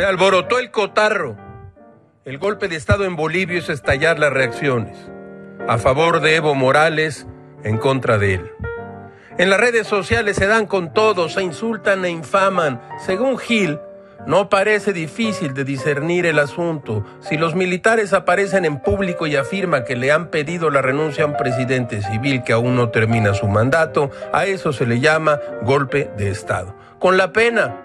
alborotó el cotarro. El golpe de Estado en Bolivia hizo estallar las reacciones. A favor de Evo Morales, en contra de él. En las redes sociales se dan con todo, se insultan e infaman. Según Gil, no parece difícil de discernir el asunto. Si los militares aparecen en público y afirman que le han pedido la renuncia a un presidente civil que aún no termina su mandato, a eso se le llama golpe de Estado. Con la pena.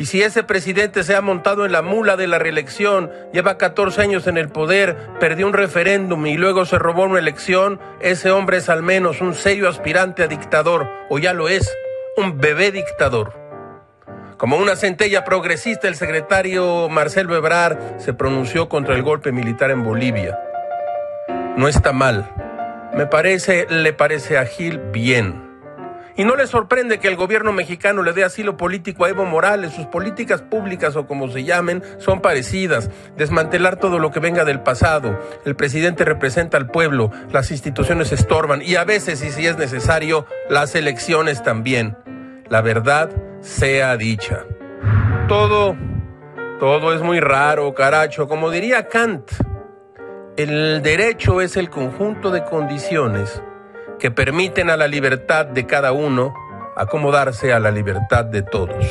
Y si ese presidente se ha montado en la mula de la reelección, lleva 14 años en el poder, perdió un referéndum y luego se robó una elección, ese hombre es al menos un serio aspirante a dictador, o ya lo es, un bebé dictador. Como una centella progresista, el secretario Marcelo Ebrard se pronunció contra el golpe militar en Bolivia. No está mal. Me parece, le parece a Gil bien. Y no le sorprende que el gobierno mexicano le dé asilo político a Evo Morales. Sus políticas públicas o como se llamen son parecidas. Desmantelar todo lo que venga del pasado. El presidente representa al pueblo, las instituciones estorban y a veces, y si es necesario, las elecciones también. La verdad sea dicha. Todo, todo es muy raro, caracho. Como diría Kant, el derecho es el conjunto de condiciones que permiten a la libertad de cada uno acomodarse a la libertad de todos.